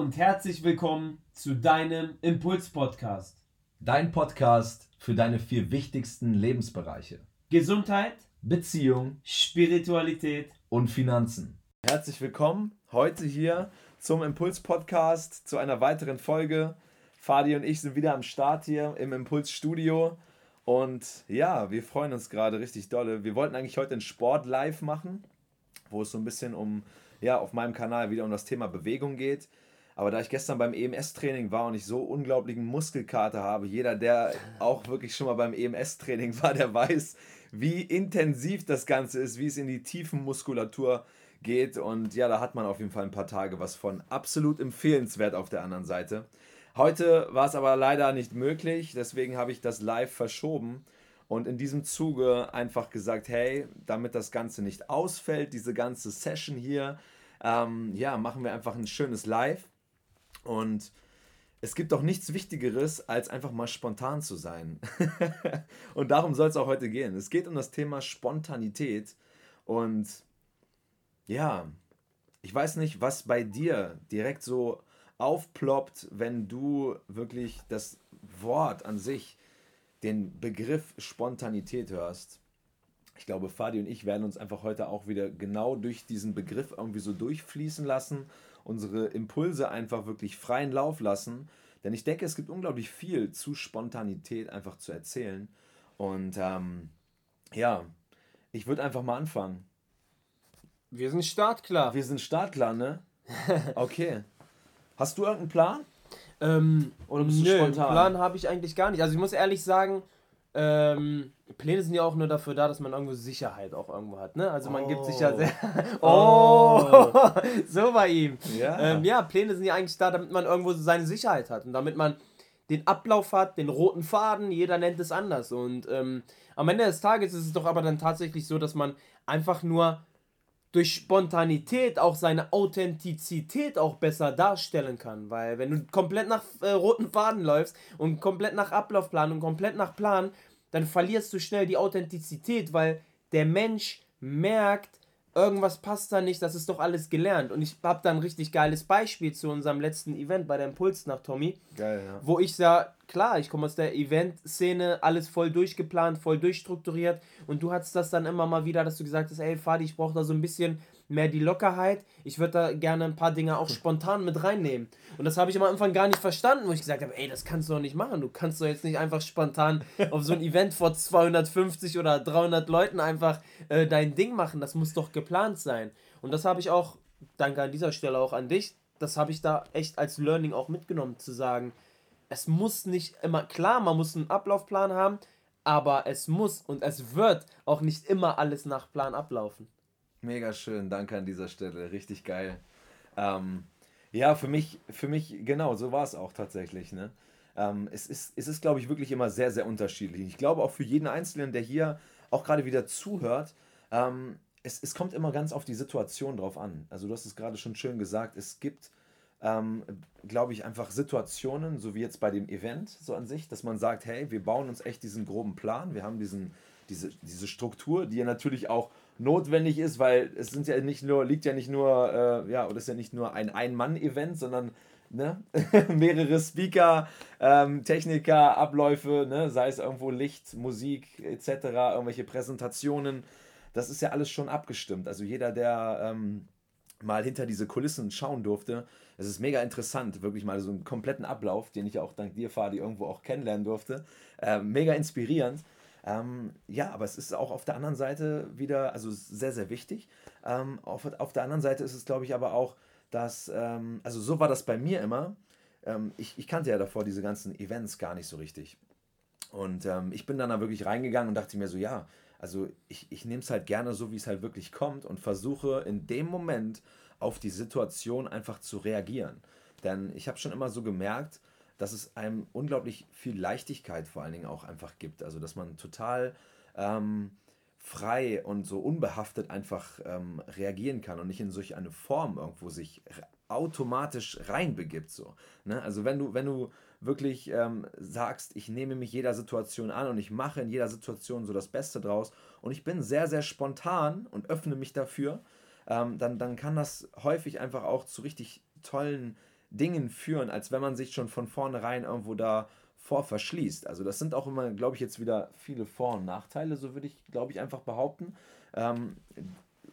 und herzlich willkommen zu deinem Impuls-Podcast. Dein Podcast für deine vier wichtigsten Lebensbereiche: Gesundheit, Beziehung, Spiritualität und Finanzen. Herzlich willkommen heute hier zum Impuls-Podcast, zu einer weiteren Folge. Fadi und ich sind wieder am Start hier im Impuls-Studio. Und ja, wir freuen uns gerade richtig dolle. Wir wollten eigentlich heute einen Sport live machen, wo es so ein bisschen um, ja, auf meinem Kanal wieder um das Thema Bewegung geht. Aber da ich gestern beim EMS-Training war und ich so unglaublichen Muskelkater habe, jeder, der auch wirklich schon mal beim EMS-Training war, der weiß, wie intensiv das Ganze ist, wie es in die tiefen Muskulatur geht. Und ja, da hat man auf jeden Fall ein paar Tage was von. Absolut empfehlenswert auf der anderen Seite. Heute war es aber leider nicht möglich, deswegen habe ich das live verschoben und in diesem Zuge einfach gesagt, hey, damit das Ganze nicht ausfällt, diese ganze Session hier, ähm, ja, machen wir einfach ein schönes Live. Und es gibt doch nichts Wichtigeres, als einfach mal spontan zu sein. und darum soll es auch heute gehen. Es geht um das Thema Spontanität. Und ja, ich weiß nicht, was bei dir direkt so aufploppt, wenn du wirklich das Wort an sich, den Begriff Spontanität hörst. Ich glaube, Fadi und ich werden uns einfach heute auch wieder genau durch diesen Begriff irgendwie so durchfließen lassen, unsere Impulse einfach wirklich freien Lauf lassen. Denn ich denke, es gibt unglaublich viel zu Spontanität einfach zu erzählen. Und ähm, ja, ich würde einfach mal anfangen. Wir sind startklar. Wir sind startklar, ne? Okay. Hast du irgendeinen Plan? Ähm, Oder bist nö, spontan? Plan habe ich eigentlich gar nicht. Also ich muss ehrlich sagen, ähm, Pläne sind ja auch nur dafür da, dass man irgendwo Sicherheit auch irgendwo hat. Ne? Also man oh. gibt sich ja sehr. oh, oh. so bei ihm. Ja. Ähm, ja, Pläne sind ja eigentlich da, damit man irgendwo seine Sicherheit hat und damit man den Ablauf hat, den roten Faden, jeder nennt es anders. Und ähm, am Ende des Tages ist es doch aber dann tatsächlich so, dass man einfach nur durch Spontanität auch seine Authentizität auch besser darstellen kann. Weil wenn du komplett nach äh, roten Faden läufst und komplett nach Ablaufplan und komplett nach Plan, dann verlierst du schnell die Authentizität, weil der Mensch merkt, irgendwas passt da nicht, das ist doch alles gelernt. Und ich habe da ein richtig geiles Beispiel zu unserem letzten Event bei der Impuls nach Tommy. Geil, ja. Wo ich sah, klar, ich komme aus der Event-Szene, alles voll durchgeplant, voll durchstrukturiert. Und du hattest das dann immer mal wieder, dass du gesagt hast, ey Fadi, ich brauche da so ein bisschen mehr die Lockerheit. Ich würde da gerne ein paar Dinge auch spontan mit reinnehmen. Und das habe ich am Anfang gar nicht verstanden, wo ich gesagt habe, ey, das kannst du doch nicht machen. Du kannst doch jetzt nicht einfach spontan auf so ein Event vor 250 oder 300 Leuten einfach äh, dein Ding machen. Das muss doch geplant sein. Und das habe ich auch, danke an dieser Stelle auch an dich, das habe ich da echt als Learning auch mitgenommen, zu sagen, es muss nicht immer, klar, man muss einen Ablaufplan haben, aber es muss und es wird auch nicht immer alles nach Plan ablaufen. Mega schön, danke an dieser Stelle, richtig geil. Ähm, ja, für mich, für mich, genau, so war es auch tatsächlich. Ne? Ähm, es ist, es ist glaube ich, wirklich immer sehr, sehr unterschiedlich. Ich glaube auch für jeden Einzelnen, der hier auch gerade wieder zuhört, ähm, es, es kommt immer ganz auf die Situation drauf an. Also du hast es gerade schon schön gesagt, es gibt, ähm, glaube ich, einfach Situationen, so wie jetzt bei dem Event so an sich, dass man sagt, hey, wir bauen uns echt diesen groben Plan, wir haben diesen, diese, diese Struktur, die ja natürlich auch notwendig ist, weil es sind ja nicht nur, liegt ja nicht nur, äh, ja, oder ist ja nicht nur ein Ein-Mann-Event, sondern ne? mehrere Speaker, ähm, Techniker, Abläufe, ne? sei es irgendwo Licht, Musik etc., irgendwelche Präsentationen. Das ist ja alles schon abgestimmt. Also jeder, der ähm, mal hinter diese Kulissen schauen durfte, es ist mega interessant, wirklich mal so einen kompletten Ablauf, den ich auch dank dir, Fadi, irgendwo auch kennenlernen durfte. Äh, mega inspirierend. Ähm, ja, aber es ist auch auf der anderen Seite wieder, also sehr, sehr wichtig. Ähm, auf, auf der anderen Seite ist es, glaube ich, aber auch, dass, ähm, also so war das bei mir immer. Ähm, ich, ich kannte ja davor diese ganzen Events gar nicht so richtig. Und ähm, ich bin dann da wirklich reingegangen und dachte mir so, ja, also ich, ich nehme es halt gerne so, wie es halt wirklich kommt und versuche in dem Moment auf die Situation einfach zu reagieren. Denn ich habe schon immer so gemerkt, dass es einem unglaublich viel Leichtigkeit vor allen Dingen auch einfach gibt. Also dass man total ähm, frei und so unbehaftet einfach ähm, reagieren kann und nicht in solch eine Form irgendwo sich automatisch reinbegibt. So, ne? Also wenn du, wenn du wirklich ähm, sagst, ich nehme mich jeder Situation an und ich mache in jeder Situation so das Beste draus und ich bin sehr, sehr spontan und öffne mich dafür, ähm, dann, dann kann das häufig einfach auch zu richtig tollen Dingen führen, als wenn man sich schon von vornherein irgendwo da vor verschließt. Also das sind auch immer, glaube ich, jetzt wieder viele Vor- und Nachteile, so würde ich, glaube ich, einfach behaupten. Ähm,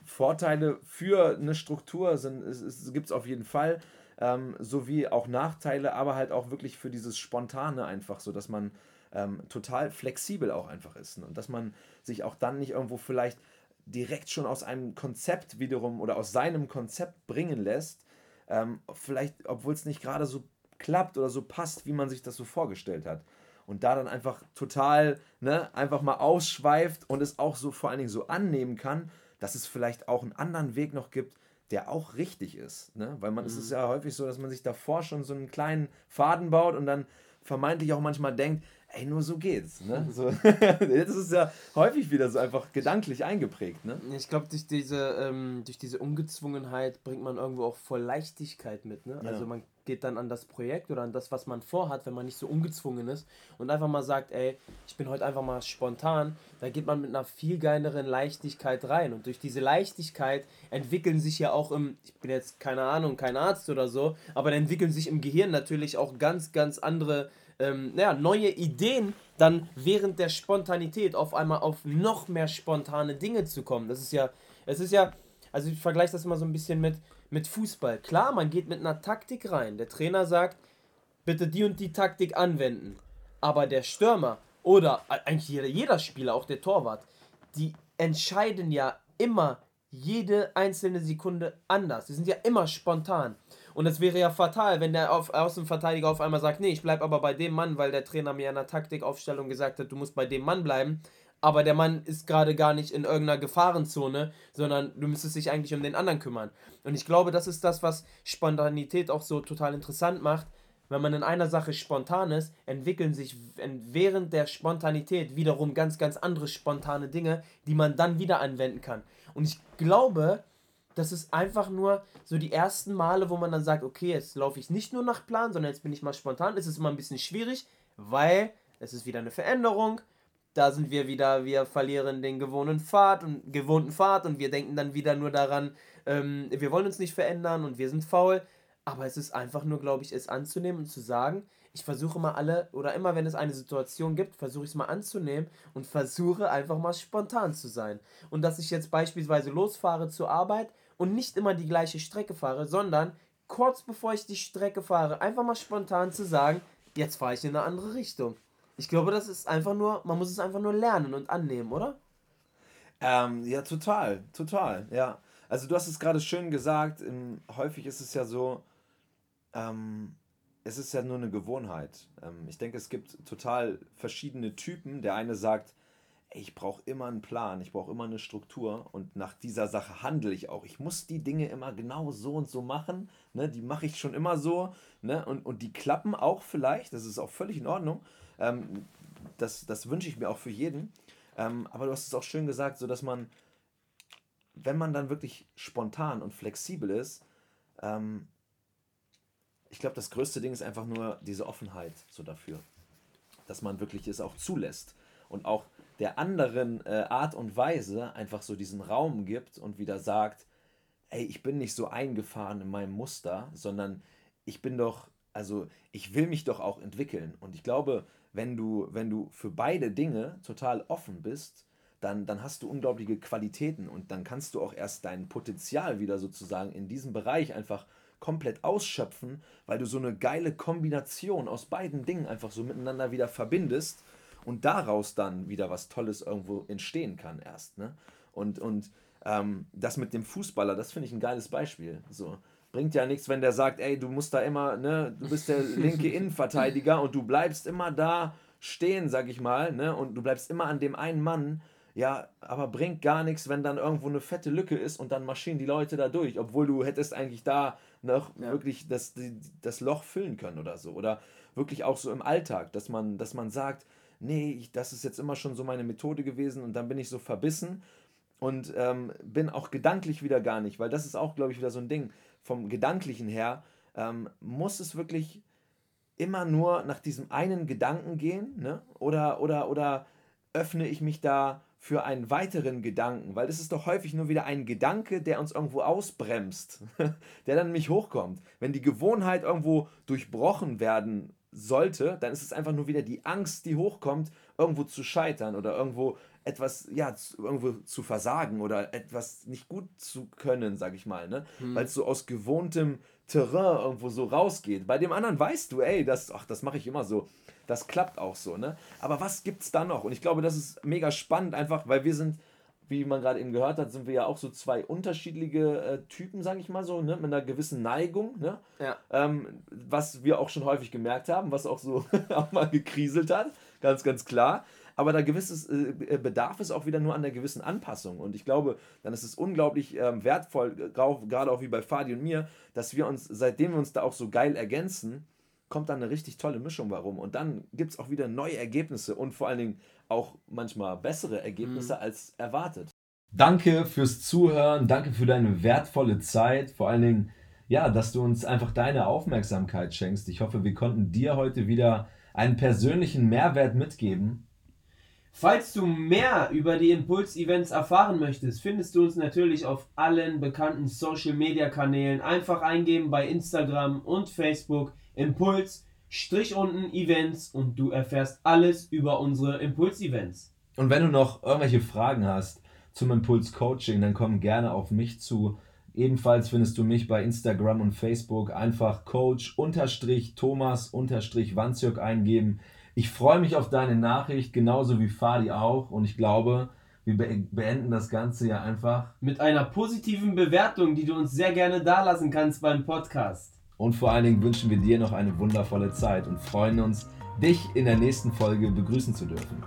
Vorteile für eine Struktur gibt es auf jeden Fall, ähm, sowie auch Nachteile, aber halt auch wirklich für dieses Spontane einfach, so dass man ähm, total flexibel auch einfach ist. Ne? Und dass man sich auch dann nicht irgendwo vielleicht direkt schon aus einem Konzept wiederum oder aus seinem Konzept bringen lässt, ähm, vielleicht, obwohl es nicht gerade so klappt oder so passt, wie man sich das so vorgestellt hat. Und da dann einfach total, ne, einfach mal ausschweift und es auch so vor allen Dingen so annehmen kann, dass es vielleicht auch einen anderen Weg noch gibt, der auch richtig ist. Ne? Weil man mhm. es ist ja häufig so, dass man sich davor schon so einen kleinen Faden baut und dann vermeintlich auch manchmal denkt, ey, nur so geht's. Ne? So, das ist ja häufig wieder so einfach gedanklich eingeprägt. Ne? Ich glaube, durch diese, ähm, durch diese Ungezwungenheit bringt man irgendwo auch voll Leichtigkeit mit. Ne? Ja. Also man geht dann an das Projekt oder an das, was man vorhat, wenn man nicht so ungezwungen ist und einfach mal sagt, ey, ich bin heute einfach mal spontan, da geht man mit einer viel geileren Leichtigkeit rein. Und durch diese Leichtigkeit entwickeln sich ja auch im, ich bin jetzt keine Ahnung, kein Arzt oder so, aber dann entwickeln sich im Gehirn natürlich auch ganz, ganz andere ähm, naja, neue Ideen, dann während der Spontanität auf einmal auf noch mehr spontane Dinge zu kommen. Das ist ja, es ist ja, also ich vergleiche das immer so ein bisschen mit, mit Fußball. Klar, man geht mit einer Taktik rein. Der Trainer sagt, bitte die und die Taktik anwenden. Aber der Stürmer oder eigentlich jeder, jeder Spieler, auch der Torwart, die entscheiden ja immer jede einzelne Sekunde anders. Die sind ja immer spontan. Und es wäre ja fatal, wenn der auf, Außenverteidiger auf einmal sagt, nee, ich bleibe aber bei dem Mann, weil der Trainer mir in der Taktikaufstellung gesagt hat, du musst bei dem Mann bleiben. Aber der Mann ist gerade gar nicht in irgendeiner Gefahrenzone, sondern du müsstest dich eigentlich um den anderen kümmern. Und ich glaube, das ist das, was Spontanität auch so total interessant macht. Wenn man in einer Sache spontan ist, entwickeln sich während der Spontanität wiederum ganz, ganz andere spontane Dinge, die man dann wieder anwenden kann. Und ich glaube, das ist einfach nur so die ersten Male, wo man dann sagt, okay, jetzt laufe ich nicht nur nach Plan, sondern jetzt bin ich mal spontan. Es ist immer ein bisschen schwierig, weil es ist wieder eine Veränderung. Da sind wir wieder, wir verlieren den gewohnten Pfad und gewohnten Pfad und wir denken dann wieder nur daran, ähm, wir wollen uns nicht verändern und wir sind faul. Aber es ist einfach nur, glaube ich, es anzunehmen und zu sagen, ich versuche mal alle, oder immer wenn es eine Situation gibt, versuche ich es mal anzunehmen und versuche einfach mal spontan zu sein. Und dass ich jetzt beispielsweise losfahre zur Arbeit und nicht immer die gleiche Strecke fahre, sondern kurz bevor ich die Strecke fahre, einfach mal spontan zu sagen, jetzt fahre ich in eine andere Richtung. Ich glaube, das ist einfach nur, man muss es einfach nur lernen und annehmen, oder? Ähm, ja, total, total, ja. Also du hast es gerade schön gesagt, in, häufig ist es ja so, ähm, es ist ja nur eine Gewohnheit. Ähm, ich denke, es gibt total verschiedene Typen. Der eine sagt, ich brauche immer einen Plan, ich brauche immer eine Struktur und nach dieser Sache handle ich auch. Ich muss die Dinge immer genau so und so machen, ne? die mache ich schon immer so ne? und, und die klappen auch vielleicht, das ist auch völlig in Ordnung. Ähm, das, das wünsche ich mir auch für jeden. Ähm, aber du hast es auch schön gesagt, so dass man, wenn man dann wirklich spontan und flexibel ist, ähm, ich glaube, das größte Ding ist einfach nur diese Offenheit so dafür, dass man wirklich es auch zulässt und auch der anderen äh, Art und Weise einfach so diesen Raum gibt und wieder sagt, ey, ich bin nicht so eingefahren in meinem Muster, sondern ich bin doch, also ich will mich doch auch entwickeln. Und ich glaube, wenn du, wenn du für beide Dinge total offen bist, dann, dann hast du unglaubliche Qualitäten und dann kannst du auch erst dein Potenzial wieder sozusagen in diesem Bereich einfach komplett ausschöpfen, weil du so eine geile Kombination aus beiden Dingen einfach so miteinander wieder verbindest und daraus dann wieder was Tolles irgendwo entstehen kann erst. Ne? Und, und ähm, das mit dem Fußballer, das finde ich ein geiles Beispiel. So. Bringt ja nichts, wenn der sagt, ey, du musst da immer, ne, du bist der linke Innenverteidiger und du bleibst immer da stehen, sag ich mal, ne, und du bleibst immer an dem einen Mann, ja, aber bringt gar nichts, wenn dann irgendwo eine fette Lücke ist und dann marschieren die Leute da durch, obwohl du hättest eigentlich da noch ja. wirklich das, das Loch füllen können oder so. Oder wirklich auch so im Alltag, dass man, dass man sagt, nee, ich, das ist jetzt immer schon so meine Methode gewesen und dann bin ich so verbissen und ähm, bin auch gedanklich wieder gar nicht, weil das ist auch, glaube ich, wieder so ein Ding. Vom Gedanklichen her ähm, muss es wirklich immer nur nach diesem einen Gedanken gehen, ne? Oder, oder, oder öffne ich mich da für einen weiteren Gedanken, weil es ist doch häufig nur wieder ein Gedanke, der uns irgendwo ausbremst, der dann nämlich hochkommt. Wenn die Gewohnheit irgendwo durchbrochen werden sollte, dann ist es einfach nur wieder die Angst, die hochkommt, irgendwo zu scheitern oder irgendwo etwas, ja, irgendwo zu versagen oder etwas nicht gut zu können, sag ich mal, ne? Hm. Weil es so aus gewohntem Terrain irgendwo so rausgeht. Bei dem anderen weißt du, ey, das, ach, das mache ich immer so. Das klappt auch so, ne? Aber was gibt's da noch? Und ich glaube, das ist mega spannend, einfach, weil wir sind, wie man gerade eben gehört hat, sind wir ja auch so zwei unterschiedliche äh, Typen, sage ich mal so, ne? mit einer gewissen Neigung, ne? Ja. Ähm, was wir auch schon häufig gemerkt haben, was auch so auch mal gekriselt hat, ganz, ganz klar aber da gewisses äh, äh, bedarf es auch wieder nur an der gewissen Anpassung. Und ich glaube, dann ist es unglaublich ähm, wertvoll, gerade auch wie bei Fadi und mir, dass wir uns, seitdem wir uns da auch so geil ergänzen, kommt dann eine richtig tolle Mischung warum. Und dann gibt es auch wieder neue Ergebnisse und vor allen Dingen auch manchmal bessere Ergebnisse mhm. als erwartet. Danke fürs Zuhören, danke für deine wertvolle Zeit, vor allen Dingen, ja, dass du uns einfach deine Aufmerksamkeit schenkst. Ich hoffe, wir konnten dir heute wieder einen persönlichen Mehrwert mitgeben. Falls du mehr über die Impuls-Events erfahren möchtest, findest du uns natürlich auf allen bekannten Social-Media-Kanälen. Einfach eingeben bei Instagram und Facebook Impuls, Strich unten Events und du erfährst alles über unsere Impuls-Events. Und wenn du noch irgendwelche Fragen hast zum Impuls-Coaching, dann komm gerne auf mich zu. Ebenfalls findest du mich bei Instagram und Facebook einfach Coach-Thomas-Wanzjörg eingeben. Ich freue mich auf deine Nachricht, genauso wie Fadi auch. Und ich glaube, wir beenden das Ganze ja einfach mit einer positiven Bewertung, die du uns sehr gerne dalassen kannst beim Podcast. Und vor allen Dingen wünschen wir dir noch eine wundervolle Zeit und freuen uns, dich in der nächsten Folge begrüßen zu dürfen.